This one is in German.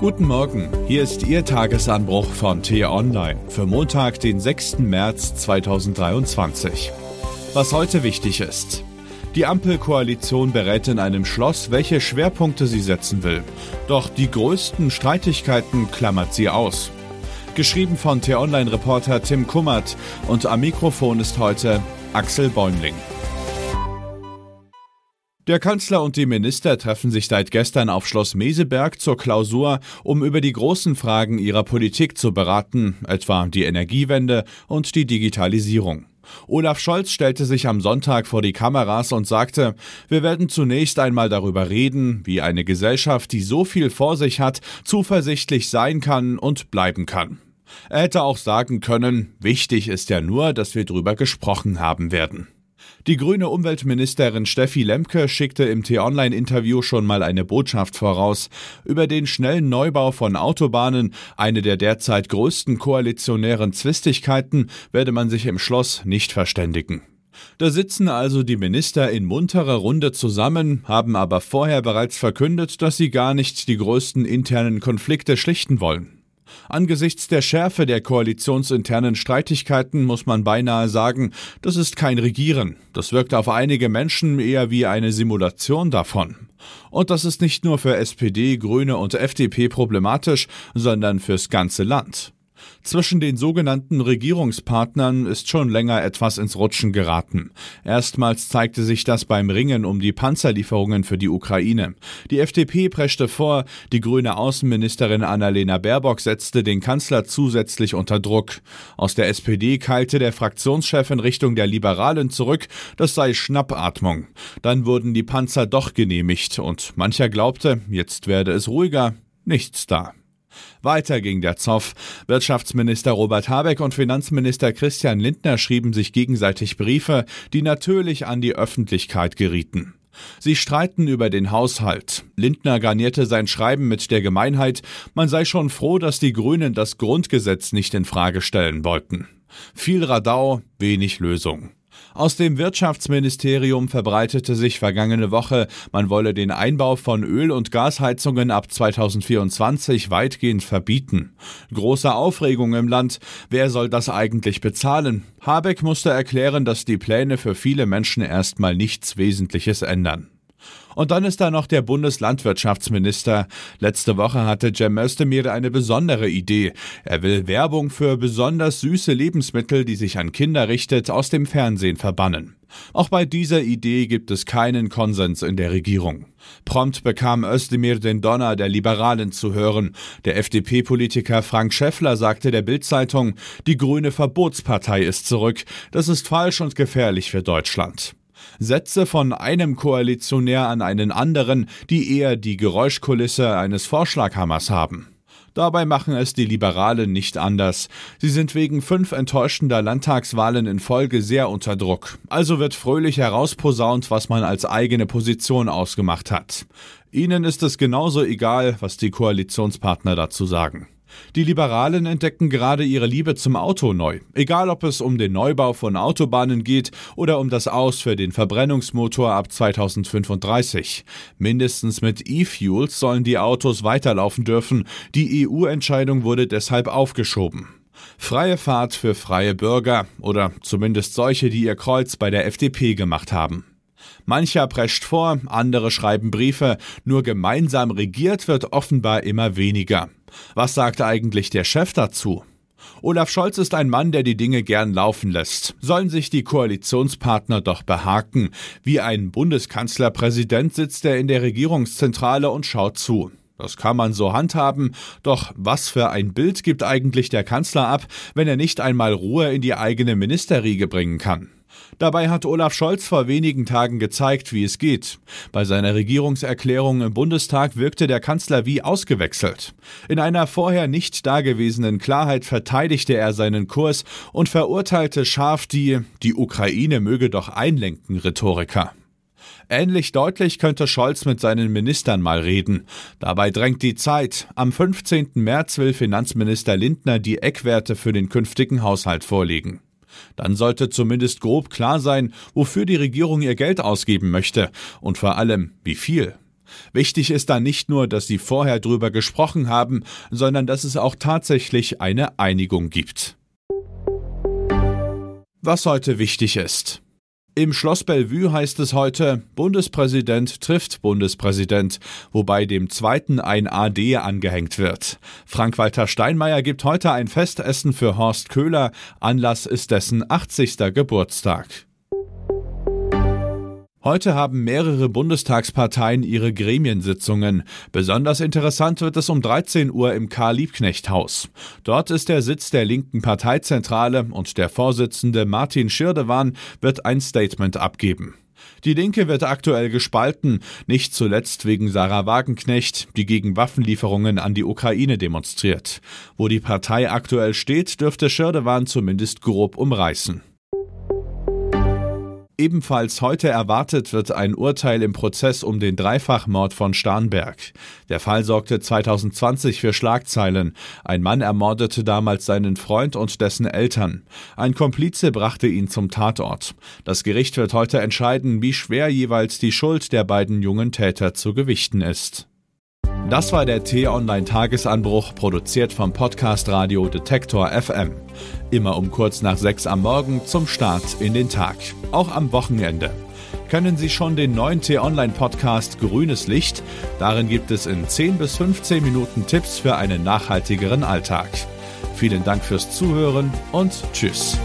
Guten Morgen, hier ist Ihr Tagesanbruch von T-Online für Montag, den 6. März 2023. Was heute wichtig ist. Die Ampelkoalition berät in einem Schloss, welche Schwerpunkte sie setzen will. Doch die größten Streitigkeiten klammert sie aus. Geschrieben von T-Online-Reporter Tim Kummert und am Mikrofon ist heute Axel Bäumling. Der Kanzler und die Minister treffen sich seit gestern auf Schloss Meseberg zur Klausur, um über die großen Fragen ihrer Politik zu beraten, etwa die Energiewende und die Digitalisierung. Olaf Scholz stellte sich am Sonntag vor die Kameras und sagte, wir werden zunächst einmal darüber reden, wie eine Gesellschaft, die so viel vor sich hat, zuversichtlich sein kann und bleiben kann. Er hätte auch sagen können, wichtig ist ja nur, dass wir drüber gesprochen haben werden. Die grüne Umweltministerin Steffi Lemke schickte im T-Online-Interview schon mal eine Botschaft voraus. Über den schnellen Neubau von Autobahnen, eine der derzeit größten koalitionären Zwistigkeiten, werde man sich im Schloss nicht verständigen. Da sitzen also die Minister in munterer Runde zusammen, haben aber vorher bereits verkündet, dass sie gar nicht die größten internen Konflikte schlichten wollen. Angesichts der Schärfe der koalitionsinternen Streitigkeiten muss man beinahe sagen, das ist kein Regieren. Das wirkt auf einige Menschen eher wie eine Simulation davon. Und das ist nicht nur für SPD, Grüne und FDP problematisch, sondern fürs ganze Land. Zwischen den sogenannten Regierungspartnern ist schon länger etwas ins Rutschen geraten. Erstmals zeigte sich das beim Ringen um die Panzerlieferungen für die Ukraine. Die FDP preschte vor, die grüne Außenministerin Annalena Baerbock setzte den Kanzler zusätzlich unter Druck. Aus der SPD keilte der Fraktionschef in Richtung der Liberalen zurück, das sei Schnappatmung. Dann wurden die Panzer doch genehmigt und mancher glaubte, jetzt werde es ruhiger, nichts da. Weiter ging der Zoff. Wirtschaftsminister Robert Habeck und Finanzminister Christian Lindner schrieben sich gegenseitig Briefe, die natürlich an die Öffentlichkeit gerieten. Sie streiten über den Haushalt. Lindner garnierte sein Schreiben mit der Gemeinheit, man sei schon froh, dass die Grünen das Grundgesetz nicht in Frage stellen wollten. Viel Radau, wenig Lösung. Aus dem Wirtschaftsministerium verbreitete sich vergangene Woche, man wolle den Einbau von Öl- und Gasheizungen ab 2024 weitgehend verbieten. Große Aufregung im Land. Wer soll das eigentlich bezahlen? Habeck musste erklären, dass die Pläne für viele Menschen erstmal nichts Wesentliches ändern. Und dann ist da noch der Bundeslandwirtschaftsminister. Letzte Woche hatte Cem Özdemir eine besondere Idee. Er will Werbung für besonders süße Lebensmittel, die sich an Kinder richtet, aus dem Fernsehen verbannen. Auch bei dieser Idee gibt es keinen Konsens in der Regierung. Prompt bekam Özdemir den Donner der Liberalen zu hören. Der FDP-Politiker Frank Schäffler sagte der Bild-Zeitung, die grüne Verbotspartei ist zurück. Das ist falsch und gefährlich für Deutschland. Sätze von einem Koalitionär an einen anderen, die eher die Geräuschkulisse eines Vorschlaghammers haben. Dabei machen es die Liberalen nicht anders. Sie sind wegen fünf enttäuschender Landtagswahlen in Folge sehr unter Druck. Also wird fröhlich herausposaunt, was man als eigene Position ausgemacht hat. Ihnen ist es genauso egal, was die Koalitionspartner dazu sagen. Die Liberalen entdecken gerade ihre Liebe zum Auto neu. Egal ob es um den Neubau von Autobahnen geht oder um das Aus für den Verbrennungsmotor ab 2035. Mindestens mit E-Fuels sollen die Autos weiterlaufen dürfen. Die EU-Entscheidung wurde deshalb aufgeschoben. Freie Fahrt für freie Bürger oder zumindest solche, die ihr Kreuz bei der FDP gemacht haben. Mancher prescht vor, andere schreiben Briefe, nur gemeinsam regiert wird offenbar immer weniger. Was sagt eigentlich der Chef dazu? Olaf Scholz ist ein Mann, der die Dinge gern laufen lässt. Sollen sich die Koalitionspartner doch behaken. Wie ein Bundeskanzlerpräsident sitzt er in der Regierungszentrale und schaut zu. Das kann man so handhaben, doch was für ein Bild gibt eigentlich der Kanzler ab, wenn er nicht einmal Ruhe in die eigene Ministerriege bringen kann? Dabei hat Olaf Scholz vor wenigen Tagen gezeigt, wie es geht. Bei seiner Regierungserklärung im Bundestag wirkte der Kanzler wie ausgewechselt. In einer vorher nicht dagewesenen Klarheit verteidigte er seinen Kurs und verurteilte scharf die Die Ukraine möge doch einlenken Rhetoriker. Ähnlich deutlich könnte Scholz mit seinen Ministern mal reden. Dabei drängt die Zeit. Am 15. März will Finanzminister Lindner die Eckwerte für den künftigen Haushalt vorlegen. Dann sollte zumindest grob klar sein, wofür die Regierung ihr Geld ausgeben möchte und vor allem wie viel. Wichtig ist da nicht nur, dass sie vorher drüber gesprochen haben, sondern dass es auch tatsächlich eine Einigung gibt. Was heute wichtig ist. Im Schloss Bellevue heißt es heute, Bundespräsident trifft Bundespräsident, wobei dem zweiten ein AD angehängt wird. Frank-Walter Steinmeier gibt heute ein Festessen für Horst Köhler, Anlass ist dessen 80. Geburtstag. Heute haben mehrere Bundestagsparteien ihre Gremiensitzungen. Besonders interessant wird es um 13 Uhr im Karl-Liebknecht-Haus. Dort ist der Sitz der linken Parteizentrale und der Vorsitzende Martin Schirdewan wird ein Statement abgeben. Die Linke wird aktuell gespalten, nicht zuletzt wegen Sarah Wagenknecht, die gegen Waffenlieferungen an die Ukraine demonstriert. Wo die Partei aktuell steht, dürfte Schirdewan zumindest grob umreißen. Ebenfalls heute erwartet wird ein Urteil im Prozess um den Dreifachmord von Starnberg. Der Fall sorgte 2020 für Schlagzeilen. Ein Mann ermordete damals seinen Freund und dessen Eltern. Ein Komplize brachte ihn zum Tatort. Das Gericht wird heute entscheiden, wie schwer jeweils die Schuld der beiden jungen Täter zu gewichten ist. Das war der T-Online-Tagesanbruch, produziert vom Podcast Radio Detektor FM. Immer um kurz nach sechs am Morgen zum Start in den Tag. Auch am Wochenende. Können Sie schon den neuen T-Online-Podcast Grünes Licht? Darin gibt es in 10 bis 15 Minuten Tipps für einen nachhaltigeren Alltag. Vielen Dank fürs Zuhören und Tschüss.